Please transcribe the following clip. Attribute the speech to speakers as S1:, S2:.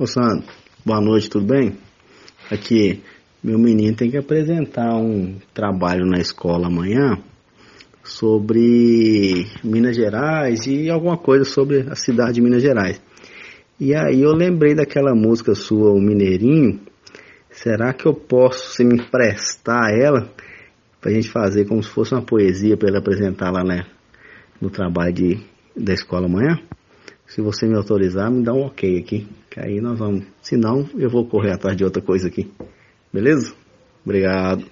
S1: Ô Sandro, boa noite, tudo bem? Aqui, meu menino tem que apresentar um trabalho na escola amanhã sobre Minas Gerais e alguma coisa sobre a cidade de Minas Gerais. E aí eu lembrei daquela música sua, o Mineirinho. Será que eu posso você me emprestar ela pra gente fazer como se fosse uma poesia para ele apresentar lá né, no trabalho de, da escola amanhã? Se você me autorizar, me dá um ok aqui. Que aí nós vamos. Se não, eu vou correr atrás de outra coisa aqui. Beleza? Obrigado.